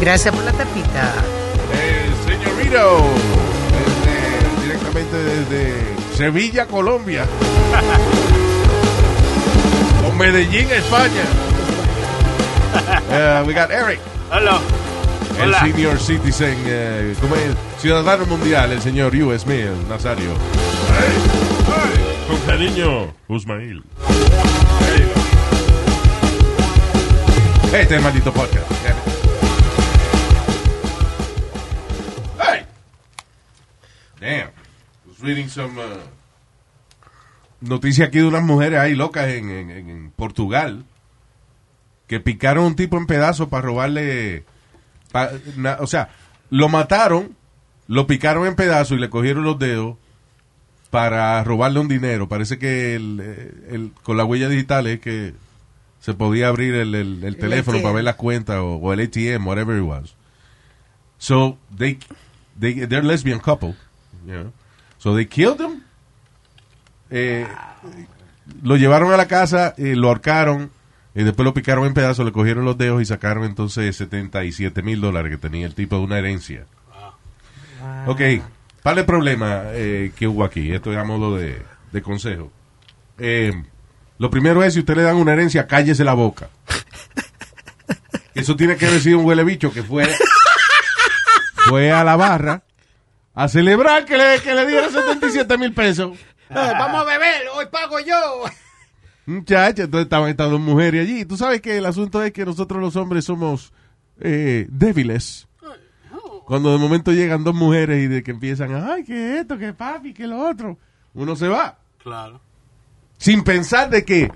Gracias por la tapita. El señorito. Desde- directamente desde Sevilla, Colombia. o Medellín, España. Uh, we got Eric. Hola. El Hola. senior citizen, eh, como el ciudadano mundial, el señor U.S. Mill, Nazario. Con cariño, Usmail. Este es el maldito podcast. Reading some uh, noticia aquí de unas mujeres ahí locas en, en- en Portugal que picaron a un tipo en pedazos para robarle Pa- na- o sea, lo mataron, lo picaron en pedazos y le cogieron los dedos para robarle un dinero. Parece que el, eh, el- con la huella digital es que se podía abrir el, el- el teléfono para ver las cuentas o, o el ATM, whatever it was. So, they, they, they're a lesbian couple, you know. So they killed them. Eh, lo llevaron a la casa, eh, lo ahorcaron y después lo picaron en pedazos, le cogieron los dedos y sacaron entonces 77 mil dólares que tenía el tipo de una herencia. Ok, par de problemas eh, que hubo aquí. Esto es a modo de, de consejo. Lo primero es, si usted le dan una herencia, cállese la boca. Eso tiene que haber sido un huele bicho que fue, fue a la barra a celebrar que le, que le dieron 77 mil pesos. vamos a beber, hoy pago yo. Muchacha, entonces estaban estas dos mujeres allí. Tú sabes que el asunto es que nosotros los hombres somos eh, débiles. Cuando de momento llegan dos mujeres y de que empiezan, ay, que esto, que papi, que lo otro, uno se va. Claro. Sin pensar de que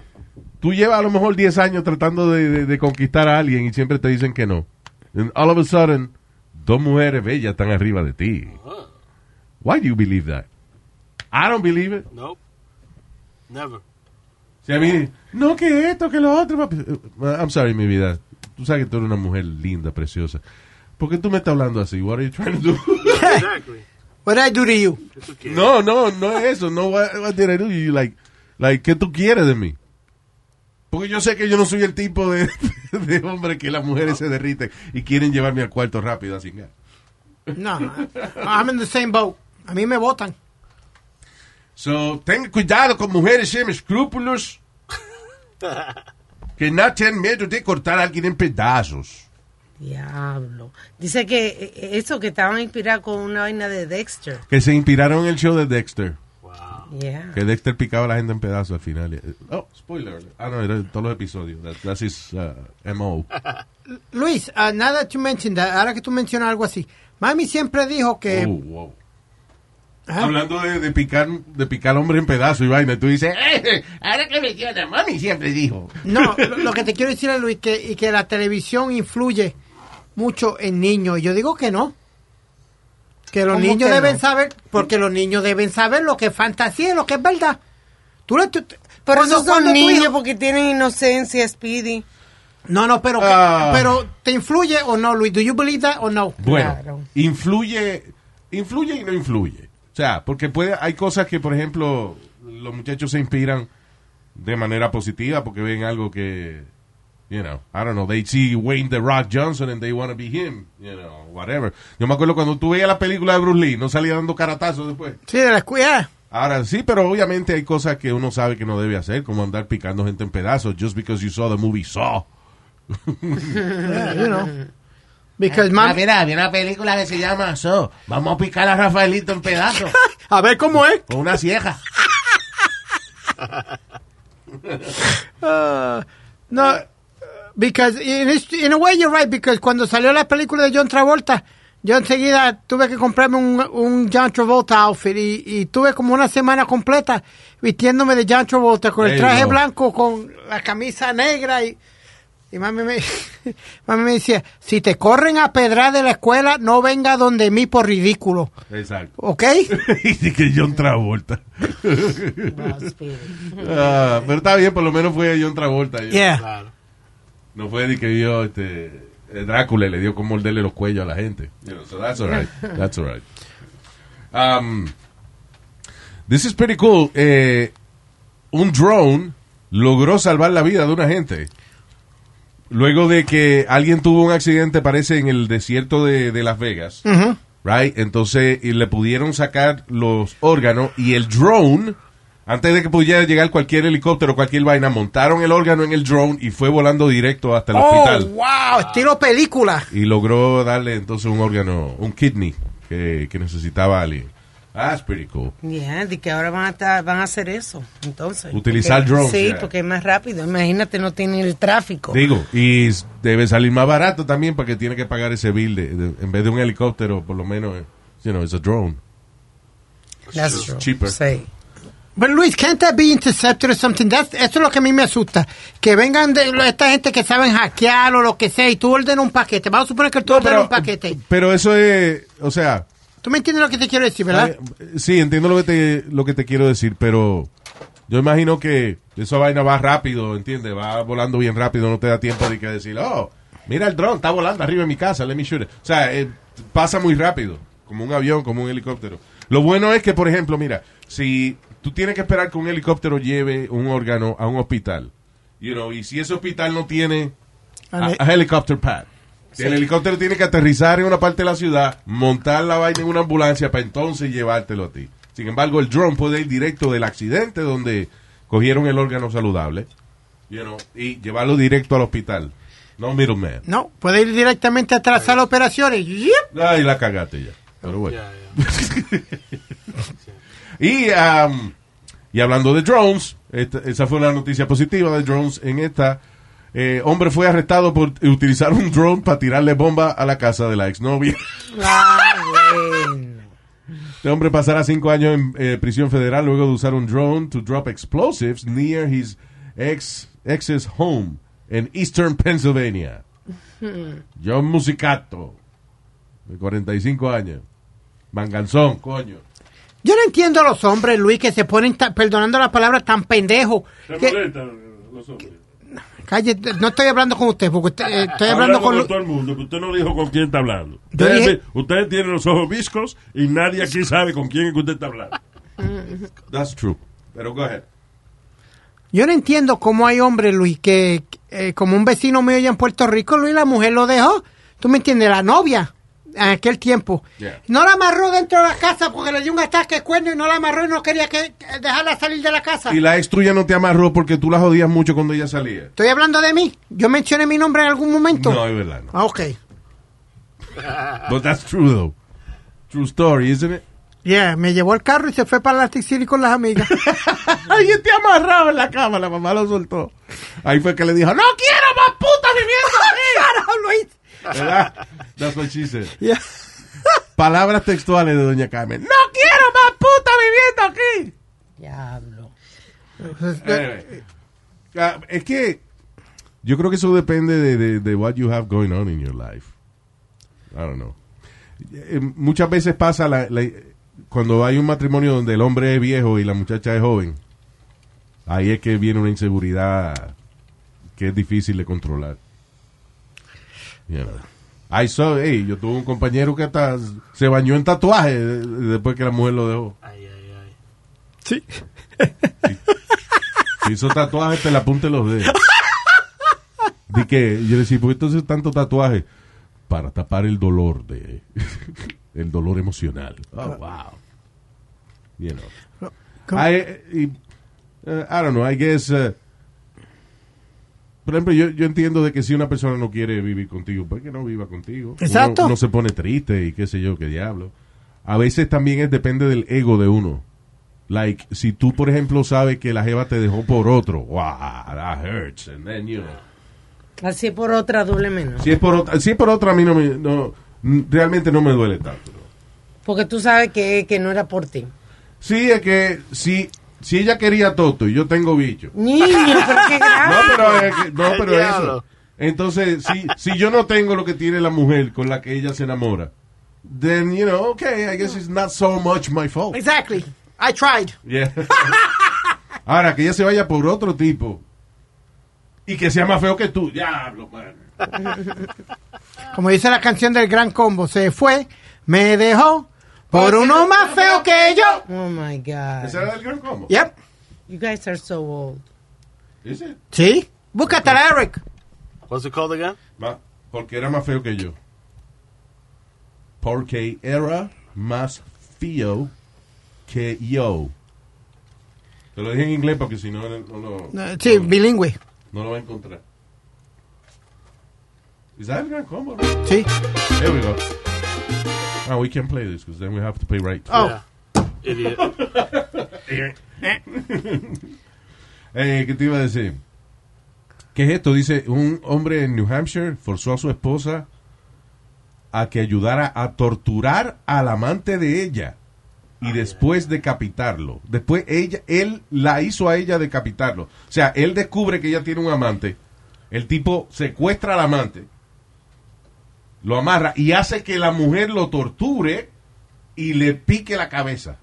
tú llevas a lo mejor 10 años tratando de, de- de conquistar a alguien y siempre te dicen que no. And all of a sudden, dos mujeres bellas están arriba de ti. Why do you believe that? I don't believe it. Nope. Never. Si a mí, no, que esto, que lo otro. papi. Uh, I'm sorry, mi vida. Tú sabes que tú eres una mujer linda, preciosa. ¿Por qué tú me estás hablando así? What are you trying to do? Exactly. What I do to you? No, no, no es eso. No, what, what did I do? You like, like, ¿qué tú quieres de mí? Porque yo sé que yo no soy el tipo de, de hombre que las mujeres se derriten y quieren llevarme al cuarto rápido así. No, I'm in the same boat. A mí me votan. So, ten cuidado con mujeres sin escrúpulos que no tienen miedo de cortar a alguien en pedazos. Diablo. Dice que eh, eso que estaban inspirados con una vaina de Dexter. Que se inspiraron en el show de Dexter. Yeah. Que Dexter picaba a la gente en pedazos al final. Oh, spoiler. Ah, no, era todos los episodios. That- that's his uh, MO. Luis, uh, now that you mentioned that, ahora que tú mencionas algo así, mami siempre dijo que... Oh, wow. Ajá. Hablando de, de picar de picar hombre en pedazos y vaina, tú dices, eh, ahora que me queda, mami siempre dijo. No, lo, lo que te quiero decir es, Luis, que, y que la televisión influye mucho en niños. Y yo digo que no. Que los ¿Cómo niños que deben no? saber, porque los niños deben saber lo que es fantasía y lo que es verdad. Tú tú- Pero esos son niños hijo- porque tienen inocencia, Speedy. No, no, pero, que- Ah. pero ¿te influye o no, Luis? ¿Do you believe that o no? Bueno, Claro. influye, influye y no influye. O sea, porque puede, hay cosas que, por ejemplo, los muchachos se inspiran de manera positiva porque ven algo que, you know, I don't know, they see Wayne The Rock Johnson and they want to be him, you know, whatever. Yo me acuerdo cuando tú veías la película de Bruce Lee, no salía dando caratazos después. Sí, de la escuela. Ahora sí, pero obviamente hay cosas que uno sabe que no debe hacer, como andar picando gente en pedazos, just because you saw the movie Saw. Yeah, you know. Because Ah, mom- mira, había una película que se llama So. Vamos a picar a Rafaelito en pedazos. a ver cómo es. con una cieja. Uh, no, because in, a way you're right, because cuando salió la película de John Travolta, yo enseguida tuve que comprarme un, un John Travolta outfit y, y tuve como una semana completa vistiéndome de John Travolta con el traje blanco, con la camisa negra y, y mami, me, mami me decía, si te corren a pedrar de la escuela, no venga donde mí por ridículo, Exacto. ¿ok? y que John Travolta. Ah, pero está bien, por lo menos fue John Travolta. Yeah. Claro. No fue de que vio este, eh, Drácula y le dio con morderle los cuellos a la gente. You know, so that's all right. That's all right. Um, this is pretty cool. Eh, un drone logró salvar la vida de una gente. Luego de que alguien tuvo un accidente, parece, en el desierto de, de Las Vegas. Right? Entonces, y le pudieron sacar los órganos y el drone, antes de que pudiera llegar cualquier helicóptero, cualquier vaina, montaron el órgano en el drone y fue volando directo hasta el Oh, hospital. wow, estilo película. Y logró darle entonces un órgano, un kidney que, que necesitaba alguien. That's pretty cool. Yeah, de que ahora van a, estar- van a hacer eso, entonces. Utilizar Porque- drones, Sí, yeah. porque es más rápido. Imagínate, no tienen el tráfico. Digo, y debe salir más barato también porque tiene que pagar ese bill de, de- en vez de un helicóptero, por lo menos, eh, you know, it's a drone. That's true. cheaper. Sí. Pero Luis, can't that be intercepted or something? That's- eso es lo que a mí me asusta. Que vengan de esta gente que saben hackear o lo que sea y tú ordenas un paquete. Vamos a suponer que tú ordenas un paquete. pero eso es, o sea, ¿Tú me entiendes lo que te quiero decir, verdad? eh, sí, entiendo lo que te lo que te quiero decir, pero yo imagino que esa vaina va rápido, ¿entiendes? Va volando bien rápido, no te da tiempo de que decir, oh, mira el dron, está volando arriba de mi casa, let me shoot it. O sea, eh, pasa muy rápido, como un avión, como un helicóptero. Lo bueno es que, por ejemplo, mira, si tú tienes que esperar que un helicóptero lleve un órgano a un hospital, you know, y si ese hospital no tiene a, a helicopter pad. El helicóptero tiene que aterrizar en una parte de la ciudad, montar la vaina en una ambulancia para entonces llevártelo a ti. Sin embargo, el drone puede ir directo del accidente donde cogieron el órgano saludable you know, y llevarlo directo al hospital. No middleman. No, puede ir directamente a trazar operaciones. Yep. Ay, la cagaste ya. Pero bueno. Y, um, y hablando de drones, esta- esa fue la noticia positiva de drones. En esta, eh, hombre fue arrestado por utilizar un drone para tirarle bomba a la casa de la exnovia. Ah. Este hombre pasará cinco años en eh, prisión federal luego de usar un drone to drop explosives near his ex ex's home en Eastern Pennsylvania. John Musicato, de 45 años. Manganzón, coño. Yo no entiendo a los hombres, Luis, que se ponen, perdonando la palabra, tan pendejos. Los hombres. Cállate, no estoy hablando con usted, porque usted, eh, estoy hablando Hablando con... todo el mundo, que usted no dijo con quién está hablando. Yo Ustedes, dije- ustedes tienen los ojos viscos y nadie aquí sabe con quién es que usted está hablando. That's true. Pero go ahead. Yo no entiendo cómo hay hombres, Luis, que eh, como un vecino mío allá en Puerto Rico, Luis, la mujer lo dejó. ¿Tú me entiendes? La novia, en aquel tiempo. Yeah. No la amarró dentro de la casa porque le dio un ataque de cuerno y no la amarró y no quería que dejarla salir de la casa. Y la ex tuya no te amarró porque tú la jodías mucho cuando ella salía. Estoy hablando de mí. Yo mencioné mi nombre en algún momento. No, es verdad, no. Ah, ok. But that's true, though. True story, isn't it? Yeah, me llevó el carro y se fue para Atlantic City con las amigas. Ay, te amarrado en la cama, la mamá lo soltó. Ahí fue que le dijo, no quiero más puta viviendo Carajo, Luis. ¿Verdad? That's what she said. Yeah. Palabras textuales de Doña Carmen. No quiero más puta viviendo aquí. Diablo. Anyway. Ah, es que yo creo que eso depende de, de, de what you have going on in your life. I don't know. Eh, muchas veces pasa la- la- cuando hay un matrimonio donde el hombre es viejo y la muchacha es joven. Ahí es que viene una inseguridad que es difícil de controlar. Know. I saw, hey, yo tuve un compañero que hasta se bañó en tatuaje de- después que la mujer lo dejó. Ay, ay, ay. Sí. Hizo tatuajes te la punta de los dedos. Di que yo decía, ¿por qué entonces tanto tatuaje? Para tapar el dolor de el dolor emocional. Oh, wow. You know. ¿Cómo? I, y, uh, I don't know, I guess uh, por ejemplo, yo, yo entiendo de que si una persona no quiere vivir contigo, pues que no viva contigo. Exacto. Uno, uno se pone triste y qué sé yo, qué diablo. A veces también es depende del ego de uno. Like, si tú, por ejemplo, sabes que la jeva te dejó por otro, wow, that hurts. And then, you know. Así por otra duele menos. Si es por otra, si es por otra a mí no me, no, realmente no me duele tanto. Porque tú sabes que, que no era por ti. Sí, es que si, si ella quería toto y yo tengo bicho. Niño, pero qué grave. No, pero, que- no, pero eso. Entonces, si, si yo no tengo lo que tiene la mujer con la que ella se enamora, then, you know, okay, I guess it's not so much my fault. Exactly. I tried. Yeah. Ahora, que ella se vaya por otro tipo y que sea más feo que tú. Diablo, man. Como dice la canción del Gran Combo, se fue, me dejó por uno más feo que yo. Oh my God. ¿Ese era del gran combo? Yep. You guys are so old. ¿Ese? Sí. Búscate a Eric. What's it called again? Ma- porque era más feo que yo. Porque era más feo que yo. Te lo dije en inglés porque si no, no, lo- Eh, Sí, bilingüe. no lo va a encontrar. Is that el gran combo? Sí. Here we go. Ah, we can play this because then we have to pay right. Oh. Idiot. Eh, ¿Qué te iba a decir? ¿Qué es esto? Dice, un hombre en New Hampshire forzó a su esposa a que ayudara a torturar al amante de ella y después decapitarlo. Después ella, él la hizo a ella decapitarlo. O sea, él descubre que ella tiene un amante. El tipo secuestra al amante, lo amarra y hace que la mujer lo torture y le pique la cabeza.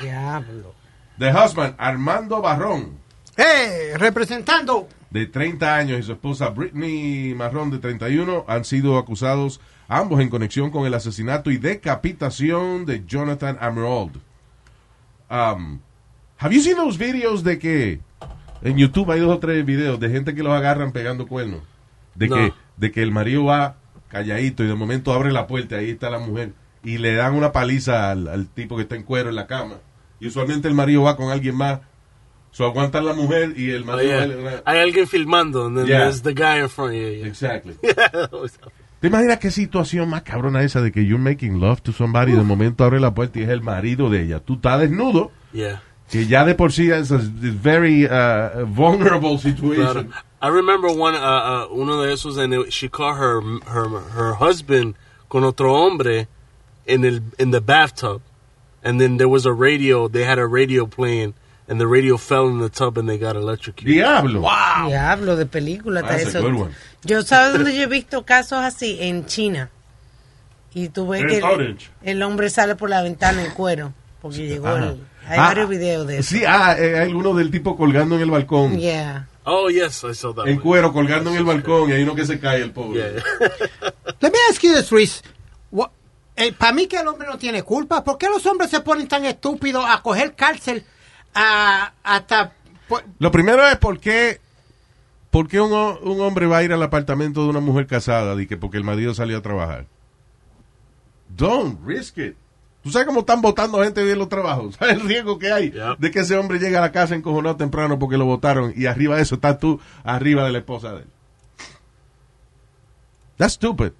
Diablo. The husband, Armando Barrón, ¡Eh! Representando. de 30 años, y su esposa Brittany Marrón, de 31, han sido acusados ambos en conexión con el asesinato y decapitación de Jonathan Emerald. Um, have you seen those videos de que en YouTube hay dos o tres videos de gente que los agarran pegando cuernos? De, No. que, de que el marido va calladito y de momento abre la puerta y ahí está la mujer y le dan una paliza al, al tipo que está en cuero en la cama. Y usualmente el marido va con alguien más. So aguanta la mujer y el Oh, marido... yeah. va- va- Hay alguien filmando, and then Yeah. there's the guy in front. Yeah, yeah. Exactly. yeah. ¿Te imaginas qué situación más cabrona esa de que you're making love to somebody y de momento abre la puerta y es el marido de ella? Tú estás desnudo, yeah. que ya de por sí es a very uh, vulnerable Claro. I remember one, uh, uh, uno de esos, and it- she caught her, her, her husband con otro hombre in el, in the bathtub. And then there was a radio, they had a radio playing, and the radio fell in the tub and they got electrocuted. Diablo. Diablo de película. That's a eso. good one. Yo sabes dónde yo he visto casos así en China. Y tú ves que el, hombre sale por la ventana en cuero. Porque llegó el. Hay Ah, varios videos de eso. Sí, ah, eh, hay uno del tipo colgando en el balcón. Yeah. Oh, yes, I saw that En one. cuero, colgando en el balcón, y hay uno que se cae, el pobre. Yeah. Let me ask you this, Luis. Para mí que el hombre no tiene culpa. ¿Por qué los hombres se ponen tan estúpidos a coger cárcel a, hasta... Lo primero es por qué, por qué un, un hombre va a ir al apartamento de una mujer casada y que porque el marido salió a trabajar. Don't risk it. ¿Tú sabes cómo están votando gente en los trabajos? ¿Sabes el riesgo que hay Yeah. de que ese hombre llegue a la casa encojonado temprano porque lo votaron y arriba de eso estás tú arriba de la esposa de él? That's stupid.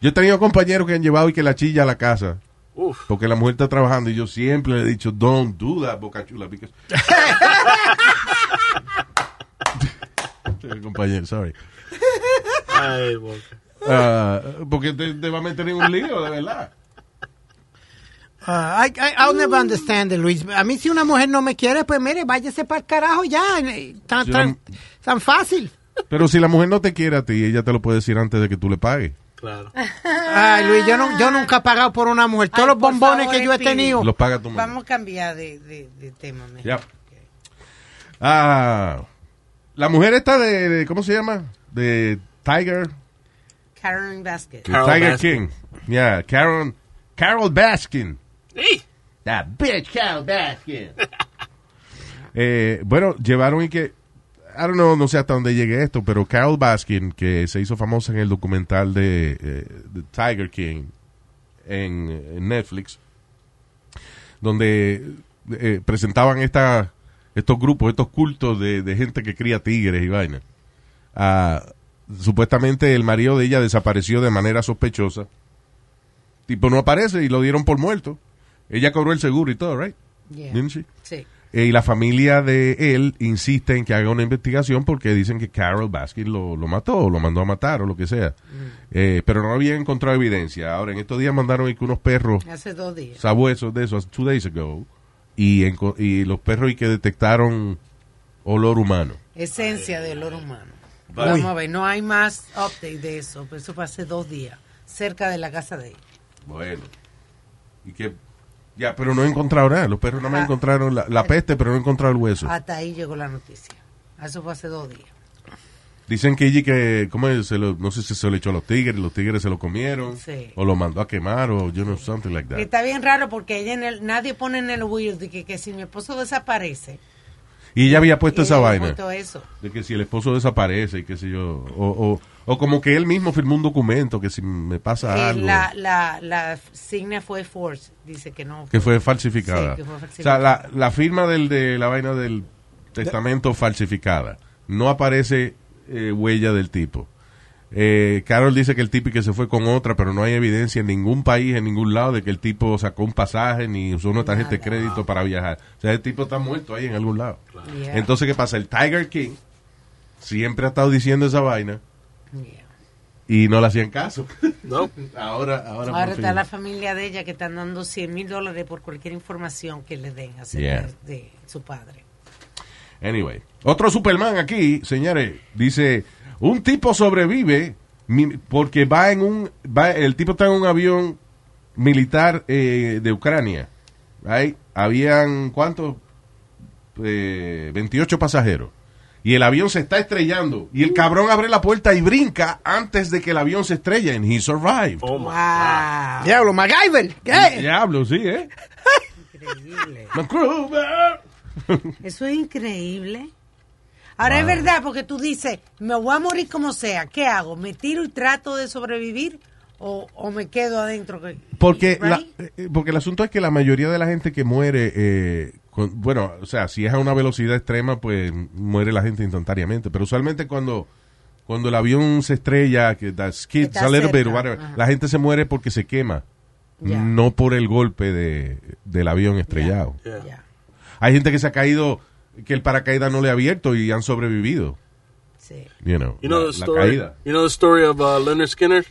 Yo he tenido compañeros que han llevado y que la chilla a la casa Oof. porque la mujer está trabajando y yo siempre le he dicho, don't do that, boca chula. Because... compañero, sorry. Ay, boca. Ah, porque te, te va a meter en un lío, de verdad. Ah, I, I, I'll never understand it, Luis. A mí si una mujer no me quiere, pues mire, váyase para el carajo ya. Tan, tan, tan fácil. Pero si la mujer no te quiere a ti, ella te lo puede decir antes de que tú le pagues. Claro. Ay, Luis, yo, no, yo nunca he pagado por una mujer. Todos Ay, los bombones favor, que yo he tenido. Los paga tu mamá. Vamos a cambiar de, de, de tema. mejor. Ya. Ah, la mujer esta de, de- ¿cómo se llama? De Tiger, Karen Basket. de Carol Tiger Baskin. King. Yeah, Carol, Carol Baskin. That bitch Baskin. eh, bueno, llevaron y que, I don't know, no sé hasta dónde llegue esto, pero Carol Baskin, que se hizo famosa en el documental de, eh, de Tiger King en, en Netflix, donde eh, presentaban esta, estos grupos, estos cultos de, de gente que cría tigres y vainas. ah, supuestamente el marido de ella desapareció de manera sospechosa. Tipo, no aparece y lo dieron por muerto. Ella cobró el seguro y todo, right? Yeah. Didn't she? Sí. Eh, y la familia de él insiste en que haga una investigación porque dicen que Carol Baskin lo, lo mató o lo mandó a matar o lo que sea. Eh, pero no habían encontrado evidencia. Ahora, en estos días mandaron que unos perros Hace dos días. sabuesos de esos, two days ago, y, y los perros y que detectaron olor humano. Esencia del olor humano. Vale. Vamos a ver, no hay más update de eso, pero eso fue hace dos días, cerca de la casa de ella. Bueno. Y que, ya, pero no he encontrado nada. Los perros nada más Ah. encontraron la, la peste, pero no encontraron el hueso. Hasta ahí llegó la noticia. Eso fue hace dos días. Dicen que ella que, ¿cómo es? Se lo- no sé si se lo echó a los tigres, los tigres se lo comieron, Sí. o lo mandó a quemar, o yo no something like that. Está bien raro porque ella en el, nadie pone en el will de que, que si mi esposo desaparece. Y ella había puesto esa vaina. puesto eso. De que si el esposo desaparece y qué sé yo. O, o, o como que él mismo firmó un documento que si me pasa Que algo. la, la, la signa fue force, dice que no. que fue falsificada. Sí, que fue O sea, la, la firma del, de la vaina del testamento falsificada. No aparece eh, huella del tipo. Eh, Carol dice que el tipo y que se fue con otra, pero no hay evidencia en ningún país, en ningún lado, de que el tipo sacó un pasaje ni usó una tarjeta de crédito para viajar. O sea, el tipo está muerto ahí en algún lado. Yeah. Entonces, ¿qué pasa? El Tiger King siempre ha estado diciendo esa vaina. Y no le hacían caso. No. ahora, ahora, Ahora está fin. la familia de ella que están dando 100 mil dólares por cualquier información que le den acerca Yeah. de su padre. Anyway, otro Superman aquí, señores, dice, un tipo sobrevive porque va en un, va, el tipo está en un avión militar eh, de Ucrania, right? Habían, ¿cuántos? Eh, 28 pasajeros. Y el avión se está estrellando. Y el cabrón abre la puerta y brinca antes de que el avión se estrelle. And he survived. Oh my Wow. Diablo, MacGyver. ¿Qué? Diablo, sí, ¿eh? Increíble. MacGruber. Eso es increíble. Ahora es verdad, porque tú dices, me voy a morir como sea. ¿Qué hago? ¿Me tiro y trato de sobrevivir? ¿O, o me quedo adentro? Porque, Right? eh, porque el asunto es que la mayoría de la gente que muere, eh, con- bueno, o sea, si es a una velocidad extrema, pues muere la gente instantáneamente. Pero usualmente cuando, cuando el avión se estrella, que skids Está a little bit, whatever, la gente se muere porque se quema, no por el golpe de, del avión estrellado. Yeah. Hay gente que se ha caído, que el paracaídas no le ha abierto y han sobrevivido. sí. You know, You know la, the la story. caída. You know the story of uh, Leonard Skinner.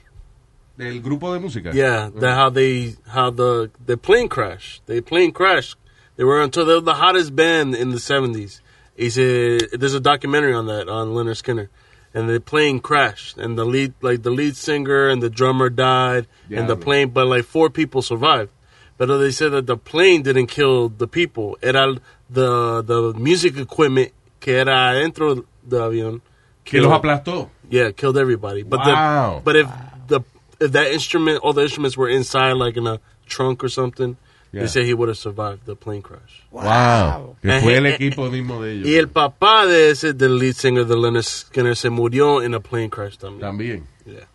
Del grupo de música. Yeah, that how they how the the plane crashed. The plane crashed. They were until they were the hottest band in the seventies. He said there's a documentary on that on Leonard Skinner, and the plane crashed, and the lead like the lead singer and the drummer died, and the plane, but like four people survived. But uh, they said that the plane didn't kill the people. Era the the music equipment que era dentro del avión. Que los killed- aplastó. yeah, killed everybody. But Wow. the but if the if that instrument, all the instruments were inside, like in a trunk or something, Yeah. they say he would have survived the plane crash. Wow. Que fue el equipo mismo de ellos. Y el papá de ese del lead singer de Leonard Skinner se murió en a plane crash también. También. Yeah.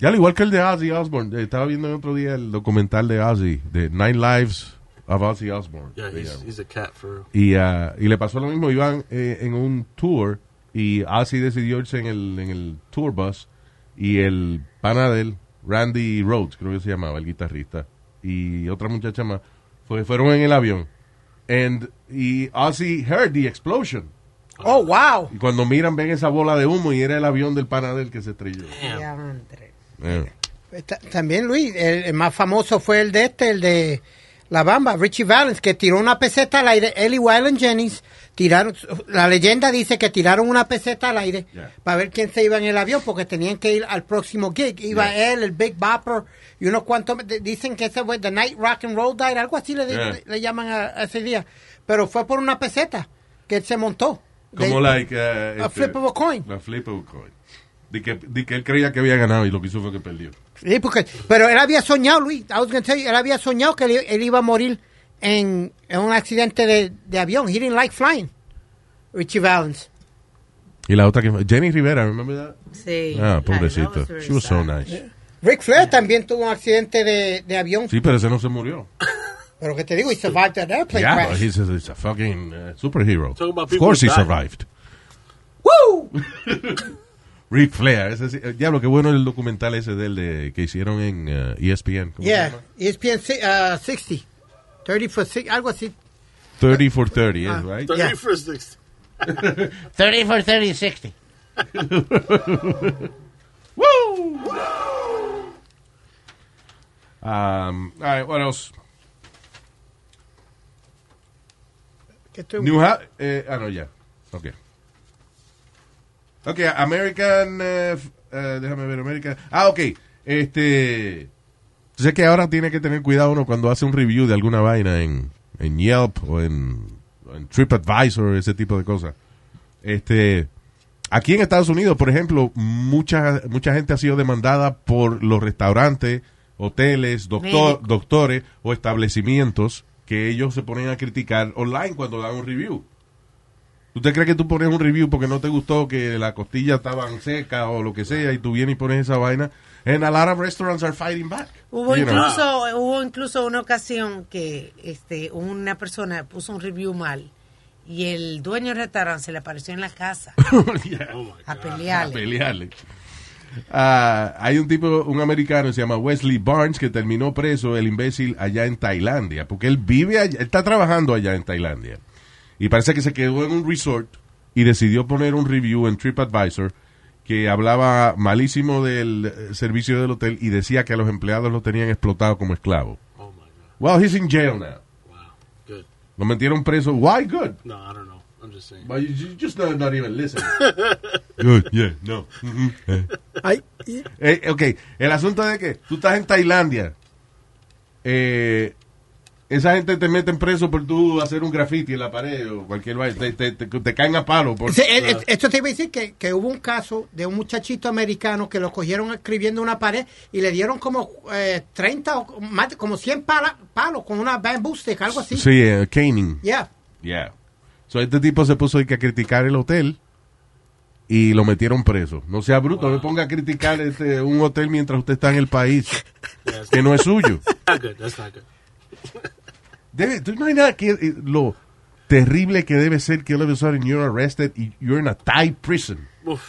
Ya al igual que el de Ozzy Osbourne. Eh, Estaba viendo el otro día el documental de Ozzy, de Nine Lives of Ozzy Osbourne. Yeah, he's, he's a cat for real. y, ah, y le pasó lo mismo. Iban eh, en un tour y Ozzy decidió irse en el, en el tour bus y el pana de él, Randy Rhodes, creo que se llamaba, el guitarrista, y otra muchacha más, fue, fueron en el avión. And, y Ozzy heard the explosion. Oh, wow. Y cuando miran ven esa bola de humo y era el avión del pana de él que se estrelló. Diantre. Eh. Ta- También, Luis, el, el más famoso fue el de este, el de La Bamba, Richie Valens, que tiró una peseta al aire. Él y Waylon Jennings tiraron, la leyenda dice que tiraron una peseta al aire Yeah. para ver quién se iba en el avión, porque tenían que ir al próximo gig. Iba Yeah. él, el Big Bopper y unos cuantos, dicen que ese fue The Night Rock and Roll Night, algo así le, Yeah. le, le llaman a, a ese día. Pero fue por una peseta que él se montó. Como De- like, uh, a este, flip of a coin. La flip of a coin. De que, de que él creía que había ganado y lo que hizo fue que perdió. Sí, porque, pero él había soñado, Luis, I was gonna tell you, él había soñado que él, él iba a morir en, en un accidente de, de avión. He didn't like flying. Richie Valens. Y la otra que Jenny Rivera, remember that? Sí. Ah, pobrecito. was She was so nice. Rick Flair también tuvo un accidente de, de avión. Sí, pero ese no se murió. Pero que te digo, he survived that airplane Yeah, crash. he's a, he's a fucking uh, superhero. Of course he died. survived. ¡Woo! Ric Flair. Ese, sí- diablo, qué bueno el documental ese del de, que hicieron en eh, ESPN. ¿Cómo se Yeah, llama? ESPN si- uh, 60. 30 for 60, algo así. 30 for 30, Ah. is right? 30 Yeah. for 60. 30 for 30, 60. Woo! Um, all right, what else? New Ha- eh, ah, no, ya. Ok. Ok, American. f- eh, déjame ver, American. Ah, ok. Este. Sé que ahora tiene que tener cuidado uno cuando hace un review de alguna vaina en, en Yelp o en, en TripAdvisor, ese tipo de cosas. Este. Aquí en Estados Unidos, por ejemplo, mucha, mucha gente ha sido demandada por los restaurantes, hoteles, doctor, doctores o establecimientos que ellos se ponen a criticar online cuando dan un review. ¿Usted cree que tú pones un review porque no te gustó que la costilla estaban seca o lo que sea y tú vienes y pones esa vaina? And a lot of restaurants are fighting back. Hubo You know. incluso, hubo incluso una ocasión que este, una persona puso un review mal y el dueño del restaurante se le apareció en la casa Yeah. Oh a God. a pelearle. pelearle. Ah, hay un tipo, un americano, se llama Wesley Barnes, que terminó preso, el imbécil, allá en Tailandia, porque él vive allá, él está trabajando allá en Tailandia. Y parece que se quedó en un resort y decidió poner un review en TripAdvisor que hablaba malísimo del eh, servicio del hotel y decía que a los empleados lo tenían explotado como esclavos. Oh my God. Well, he's in jail now. Wow. Good. Lo metieron preso. Why good? No, I don't know. I'm just saying. But you, just not, not even listening. good, yeah, no. Mhm, eh. Eh, ok, el asunto de que tú estás en Tailandia, eh, esa gente te meten preso por tú hacer un graffiti en la pared o cualquier vaina, te, te, te- te caen a palo. Por, Sí, eh, eh, esto te iba a decir que, que hubo un caso de un muchachito americano que lo cogieron escribiendo una pared y le dieron como eh, 30 o más, como 100 pala- palos con una bamboo stick, algo así. sí, eh, caning. Yeah. Yeah. So este tipo se puso a criticar el hotel y lo metieron preso. No sea bruto, no me ponga a criticar este, un hotel mientras usted está en el país Yeah, que no es suyo. not good. That's not good. Debe, ¿Tú imaginas que, eh, lo terrible que debe ser que all of a sudden you're arrested y you're in a Thai prison? Oof.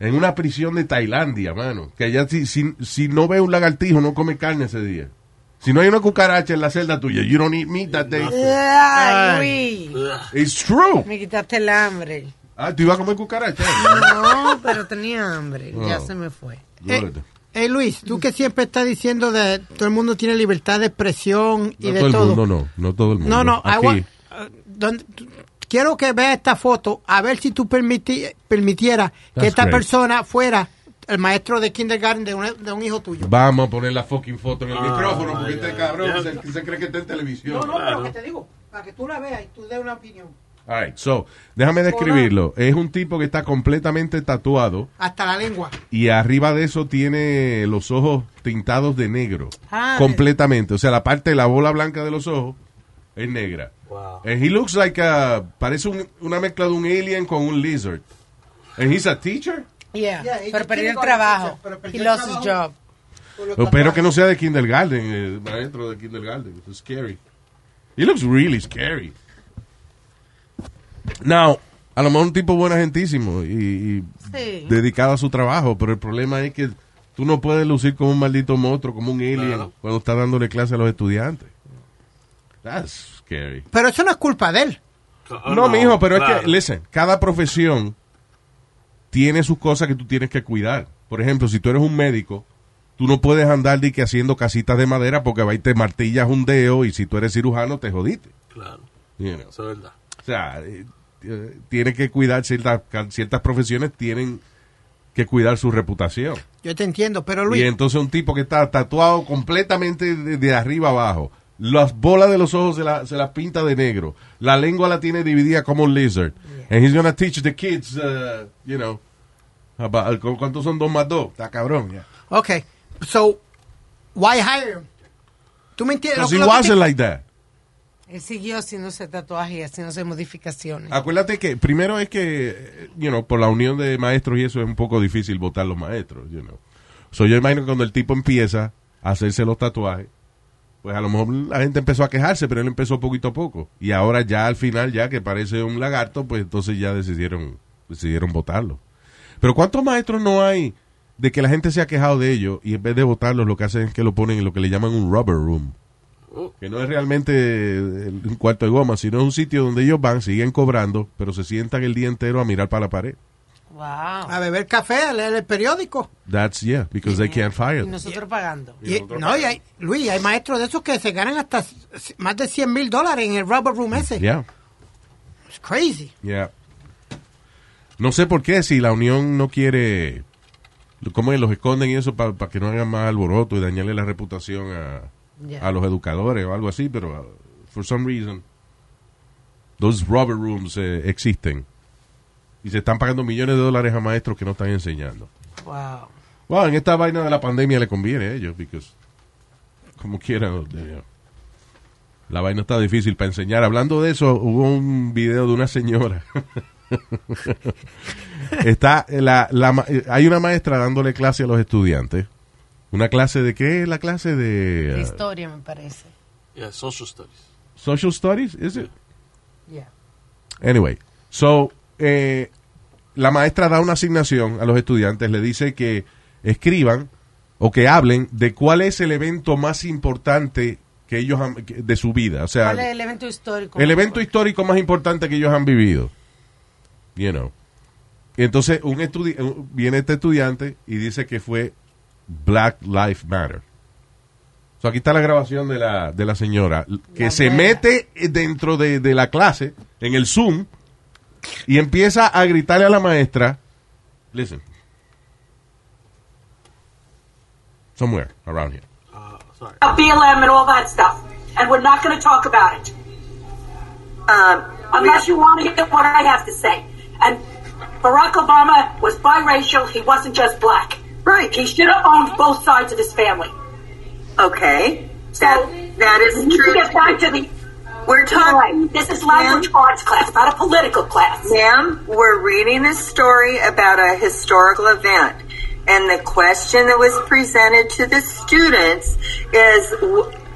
En una prisión de Tailandia, mano. Que allá si, si, si no ve un lagartijo, no come carne ese día. Si no hay una cucaracha en la celda tuya, you don't eat meat that day. Ay. It's true. me quitaste el hambre. Ah, tú ibas a comer cucaracha. No, pero tenía hambre, ya Oh. se me fue. Good. Hey Luis, tú que siempre estás diciendo de todo el mundo tiene libertad de expresión y No de todo el todo. mundo, no. No todo el mundo. No, no, I Aquí. want- uh, donde- quiero que veas esta foto, a ver si tú permiti- permitieras que esta great. persona fuera el maestro de kindergarten de, un- de un hijo tuyo. Vamos a poner la fucking foto en el Ah, micrófono porque este cabrón Yeah. se, se cree que está en televisión. No, no, pero Claro. que te digo, para que tú la veas y tú des una opinión. All right, so, déjame describirlo. Es un tipo que está completamente tatuado Hasta la lengua. y arriba de eso tiene los ojos tintados de negro. Ah, completamente. O sea, la parte de la bola blanca de los ojos es negra. Wow. And he looks like a, parece un- una mezcla de un alien con un lizard. And he's a teacher. Yeah, Yeah, pero perdió el trabajo. He el lost his trabajo. job. Espero que no sea de kindergarten, eh, maestro de kindergarten. It's scary. He looks really scary. Now, a lo mejor un tipo buena gentísimo y, y Sí. dedicado a su trabajo, pero el problema es que tú no puedes lucir como un maldito monstruo, como un alien, Claro. cuando estás dándole clase a los estudiantes. That's scary. Pero eso no es culpa de él. Oh, no, mijo, pero es que, listen, cada profesión tiene sus cosas que tú tienes que cuidar. Por ejemplo, si tú eres un médico, tú no puedes andar de que haciendo casitas de madera porque va y te martillas un dedo y si tú eres cirujano te jodiste. Claro. You know. Eso es verdad. O sea, eh, tiene que cuidar ciertas, ciertas profesiones tienen que cuidar su reputación. Yo te entiendo, pero Luis, Y entonces un tipo que está tatuado completamente de, de arriba abajo. Las bolas de los ojos se las se la pinta de negro. La lengua la tiene dividida como un lizard. And he's gonna teach the kids, uh, you know, about- cu- ¿cuántos son dos más dos? Está cabrón, ya. ok. So, why hire him? ¿Tú me entiendes? Because he wasn't like that. Él siguió haciéndose tatuajes y haciéndose modificaciones. Acuérdate que primero es que, you know, por la unión de maestros y eso es un poco difícil votar los maestros, you know. So yo imagino que cuando el tipo empieza a hacerse los tatuajes, pues a lo mejor la gente empezó a quejarse, pero él empezó poquito a poco. Y ahora ya al final, ya que parece un lagarto, pues entonces ya decidieron, decidieron votarlo. Pero ¿cuántos maestros no hay de que la gente se ha quejado de ellos y en vez de votarlos lo que hacen es que lo ponen en lo que le llaman un rubber room? Que no es realmente un cuarto de goma, sino es un sitio donde ellos van, siguen cobrando, pero se sientan el día entero a mirar para la pared. Wow. A beber café, a leer el periódico. That's, yeah, because they can't fire Y them. nosotros pagando. Y, no, y hay, Luis, hay maestros de esos que se ganan hasta más de 100 mil dólares en el rubber room ese. Yeah, It's crazy. yeah. No sé por qué, si la Unión no quiere, como los esconden y eso para que no hagan más alboroto y dañarle la reputación a, A los educadores o algo así, pero uh, for some reason, those rubber rooms eh, existen. Y se están pagando millones de dólares a maestros que no están enseñando. Wow. Bueno, en esta vaina de la pandemia le conviene a ellos, because como quieran, la vaina está difícil para enseñar. Hablando de eso, hubo un video de una señora. está la, la eh, hay una maestra dándole clase a los estudiantes. Una clase de qué? La clase de De uh, historia, me parece. Yeah, social studies. social studies, is it? Yeah. Anyway, so eh, la maestra da una asignación a los estudiantes, le dice que escriban o que hablen de cuál es el evento más importante que ellos han, de su vida, o sea, ¿Cuál es el evento histórico? el evento histórico más importante que ellos han vivido. You know. Y entonces un estudi- un- viene este estudiante y dice que fue Black Lives Matter. So, aquí está la grabación de la, de la señora que La se mete dentro de, de la clase, en el Zoom, y empieza a gritarle a la maestra. Listen. Somewhere around here. Uh, sorry. BLM and all that stuff, and we're not going to talk about it Um, unless you want to hear what I have to say. And Barack Obama was biracial; he wasn't just black. Right. He should have owned both sides of his family. Okay. So That, that is we true. get back to the. We're talking. This is language arts class, not a political class. Ma'am, we're reading a story about a historical event. And the question that was presented to the students is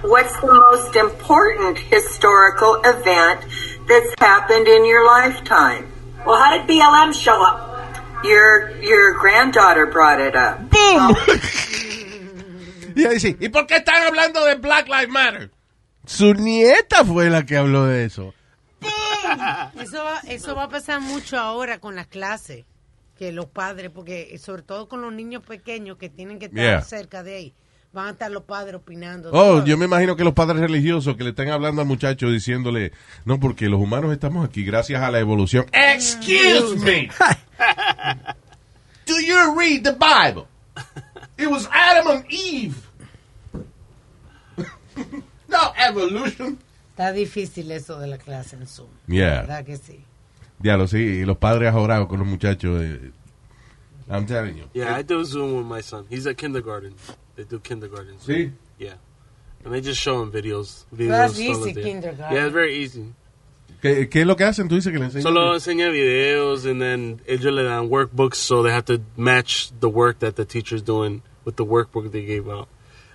what's the most important historical event that's happened in your lifetime? Well, how did BLM show up? Your your granddaughter brought it up. Y ella dice, ¿y por qué están hablando de Black Lives Matter? Su nieta fue la que habló de eso. Eso va, eso va a pasar mucho ahora con las clases, que los padres, porque sobre todo con los niños pequeños que tienen que estar Yeah. cerca de ahí, van a estar los padres opinando. Oh, yo me imagino que los padres religiosos que le están hablando al muchacho diciéndole, no, porque los humanos estamos aquí gracias a la evolución. Excuse me. Do you read the Bible? It was Adam and Eve. no evolution. Está difícil eso de la clase en Zoom. Yeah. ¿Verdad que sí? Diablo, sí, y los padres ajorados con los muchachos. eh, I'm telling you. Yeah, I do Zoom with my son. He's at kindergarten. They do kindergarten. Zoom. Sí. Yeah. And they just show him videos. videos That's easy, kindergarten. Yeah, it's very easy. ¿Qué, qué es lo que hacen? Tú dices que le enseñan. Solo enseña videos and then ellos le dan workbooks so they have to match the work that the teacher's doing with the workbook they gave out.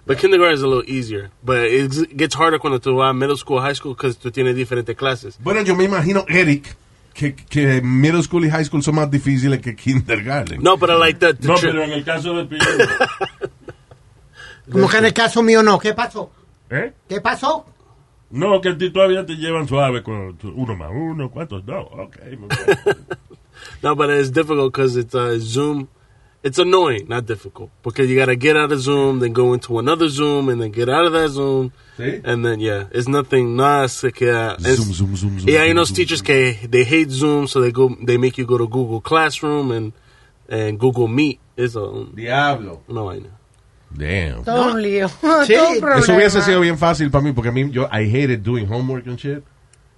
But kindergarten is a little easier. But it gets harder cuando tú vas a middle school, high school, because tú tienes diferentes clases. Bueno, yo me imagino, Eric, que, que middle school y high school son más difíciles que kindergarten. No, but I like that. the No, pero en el caso del pibe. Como que en el caso mío no. ¿Qué pasó? ¿Eh? ¿Qué pasó? No, que a ti todavía te llevan suave con uno más uno, ¿cuántos? No, ok. No, but it's difficult because it's uh, Zoom. It's annoying, not difficult, because you got to get out of Zoom, then go into another Zoom, and then get out of that Zoom, ¿Sí? and then yeah, it's nothing. Es- Zoom, zoom, zoom, zoom, Yeah, unos zoom, teachers que they hate Zoom, so they go, they make you go to Google Classroom and and Google Meet. Es a, Diablo. una vaina. Damn. Todo un lío. Sí, todo un eso hubiese sido bien fácil para mí, porque a mí, yo, I hated doing homework and shit.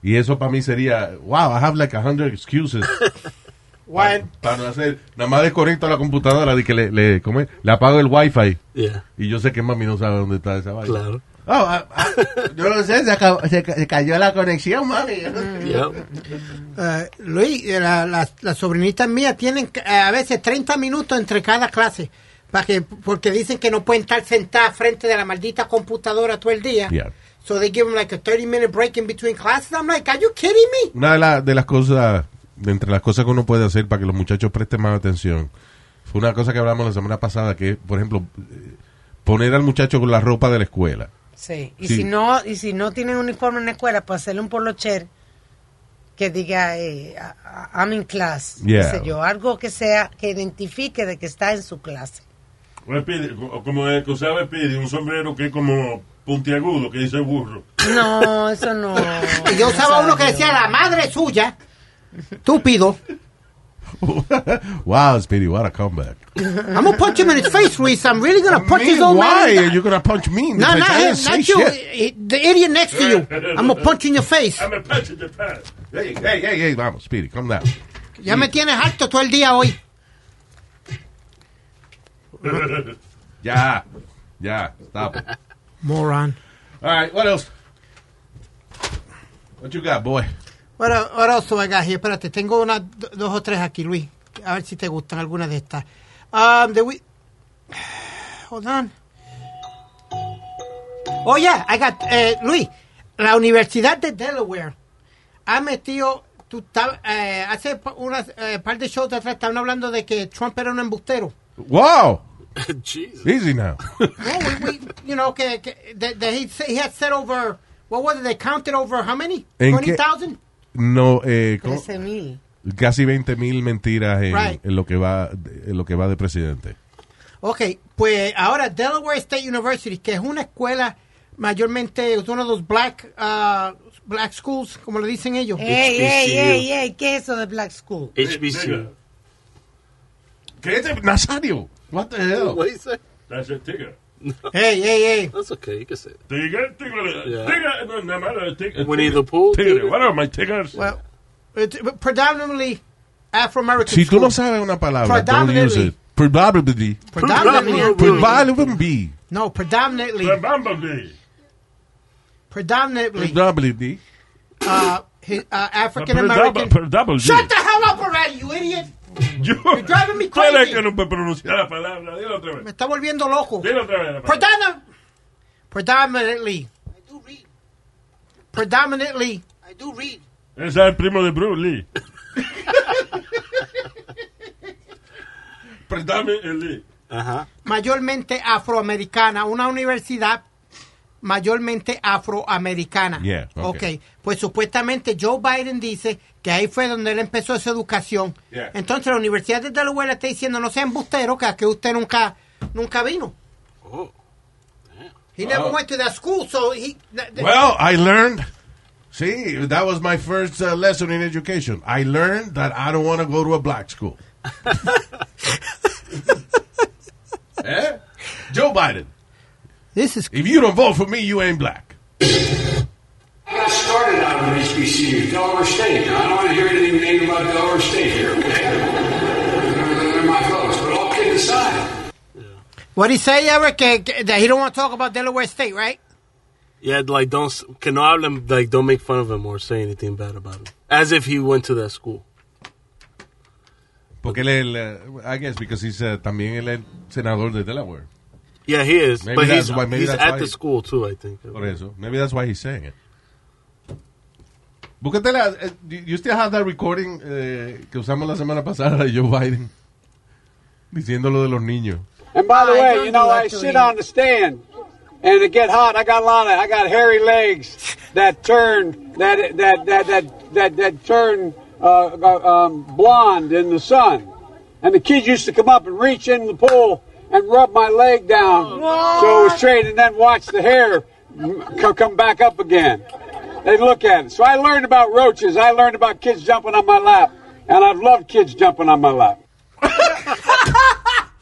Y eso para mí sería, wow, I have like a hundred excuses. Bueno, para no hacer, nada más desconecto la computadora y que le, le, ¿cómo es? le apago el wifi. Yeah, Y yo sé que mami no sabe dónde está esa vaina. claro. Oh, ah, ah, yo no sé, se, acabó- se se cayó la conexión, mami. Yep. eh, Luis, eh, la- las las sobrinitas mías tienen eh, a veces 30 minutos entre cada clase. Para que, porque dicen que no pueden estar sentadas frente de la maldita computadora todo el día. Yeah. So they give them like a 30 minute break in between classes. I'm like, are you kidding me? Una de, la- de las cosas de entre las cosas que uno puede hacer para que los muchachos presten más atención, fue una cosa que hablamos la semana pasada, que por ejemplo, eh, poner al muchacho con la ropa de la escuela. Sí, y Sí. si no y si no tienen uniforme en la escuela, pues hacerle un polocher que diga eh, I'm in class, Yeah. sé yo, algo que sea que identifique de que está en su clase. Como el que usaba Speedy, un sombrero que es como puntiagudo, que dice burro. No, eso no. Y yo usaba uno que decía la madre suya. Estúpido. wow, Speedy, what a comeback. I'm gonna punch him in his face, Luis. I'm really gonna punch Me, his old why man. are you gonna punch me? No, not him, not you. shit. The idiot next to you. I'm gonna punch in your face. I'm a punch in the pants. Hey, hey, hey, hey, vamos, Speedy, calm down. Ya me tienes harto todo el día hoy. Ya, ya, stop it. Moron. All right, what else? What you got, boy? What, what else do I got here? Espérate, tengo unas do- dos o tres aquí, Luis. A ver si te gustan algunas de estas. Um, the we- Hold on. Oh, yeah, I got... eh, Luis, la Universidad de Delaware ha metido... Tú, estabas, eh, hace unas eh, par de shows de atrás estaban hablando de que Trump era un embustero. Wow, Jesus. easy now. No, we, we, you know, que, que that, that he, he had said over... What was it? They counted over how many? ¿En qué? 20,000? No, eh, ¿cómo? 13 mil. casi 20 mil mentiras en, Right. en lo que va en lo que va de presidente. Ok, pues ahora Delaware State University, que es una escuela mayormente, es uno de los black, uh, black schools, como le dicen ellos. Ey, ey, HBCU. ey, ey, ¿qué es eso de Black School? HBCU. ¿Qué es de Nazario? What the hell? What do you say? That's a tigger. Hey, hey, hey. That's okay. You can say it. Tigger, tigger, Yeah. tigger, no, nada más, tigger. Winnie the Pooh, Tigger, tigger. what are my tiggers? Well, it's predominantly Afro-American Si tú no schools. sabes una palabra, don't use Predominantly. it. Probably. Predominantly. Probably. No, predominantly. The bumblebee. Predominantly. Probably. Uh, hi- uh, African American. double- pero double D. Shut the up already, you idiot. Yo, You're driving me ¿Cuál es crazy. que no puede pronunciar la palabra? Dilo otra Me vez. está volviendo loco. Dilo otra vez. la palabra. Predom- predominantly. I do read. Predominantly. I do read. Ese es el primo de Bruce Lee. Predominantly. Ajá. mayormente afroamericana, una universidad mayormente afroamericana. Yeah, okay. ok, pues supuestamente Joe Biden dice que ahí fue donde él empezó esa educación. Yeah. Entonces la Universidad de Delaware le está diciendo, no sea embustero, que aquí usted nunca, nunca vino. Oh. He never Oh. went to that school, so he... th- th- Well, I learned. See, that was my first uh, lesson in education. I learned that I don't want to go to a black school. eh? Joe Biden. This is... If you don't vote for me, you ain't black. I got started out of HBCU, Delaware State. Now, I don't want to hear anything negative about Delaware State here, okay? They're, they're my folks. But all kidding aside, What he say, Eric, que, que- that he don't want to talk about Delaware State, right? Yeah, like don't s- que no hablen like don't make fun of him or say anything bad about him, as if he went to that school. Porque él, él, uh, I guess because he's uh, también él es senador de Delaware. Yeah, he is, Maybe but he's, that's why- maybe he's that's at why the he- school too. I think. Por eso. Maybe that's why he's saying it. Búscate la, eh, you still have that recording eh, que usamos la semana pasada de Joe Biden diciendo lo de los niños. And by the way, you know, I sit on the stand, and it get hot. I got a lot of, I got hairy legs that turn, that that that that that, that turn uh, uh, um, blonde in the sun. And the kids used to come up and reach in the pool and rub my leg down, so it was straight, and then watch the hair come back up again. They'd look at it. So I learned about roaches. I learned about kids jumping on my lap, and I've loved kids jumping on my lap.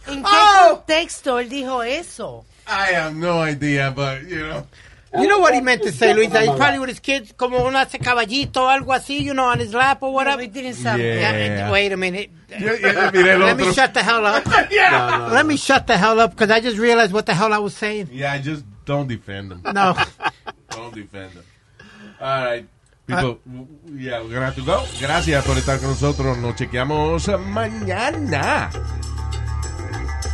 ¿En qué Oh. contexto él dijo eso? I have no idea, but, you know. You know what he meant to say, Luis? That he's probably with his kids, como una caballito o algo así, you know, on his lap or whatever. He didn't sound Yeah. Yeah, Wait a minute. Let me shut the hell up. Let me shut the hell up because I just realized what the hell I was saying. Yeah, just don't defend them. No. Don't defend them. All right. People, yeah, we're gonna have to go. Gracias por estar con nosotros. Nos chequeamos mañana.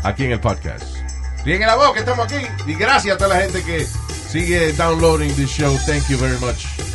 Aquí en el podcast. Bien en la boca, estamos aquí. Y gracias a toda la gente que sigue downloading this show. Thank you very much.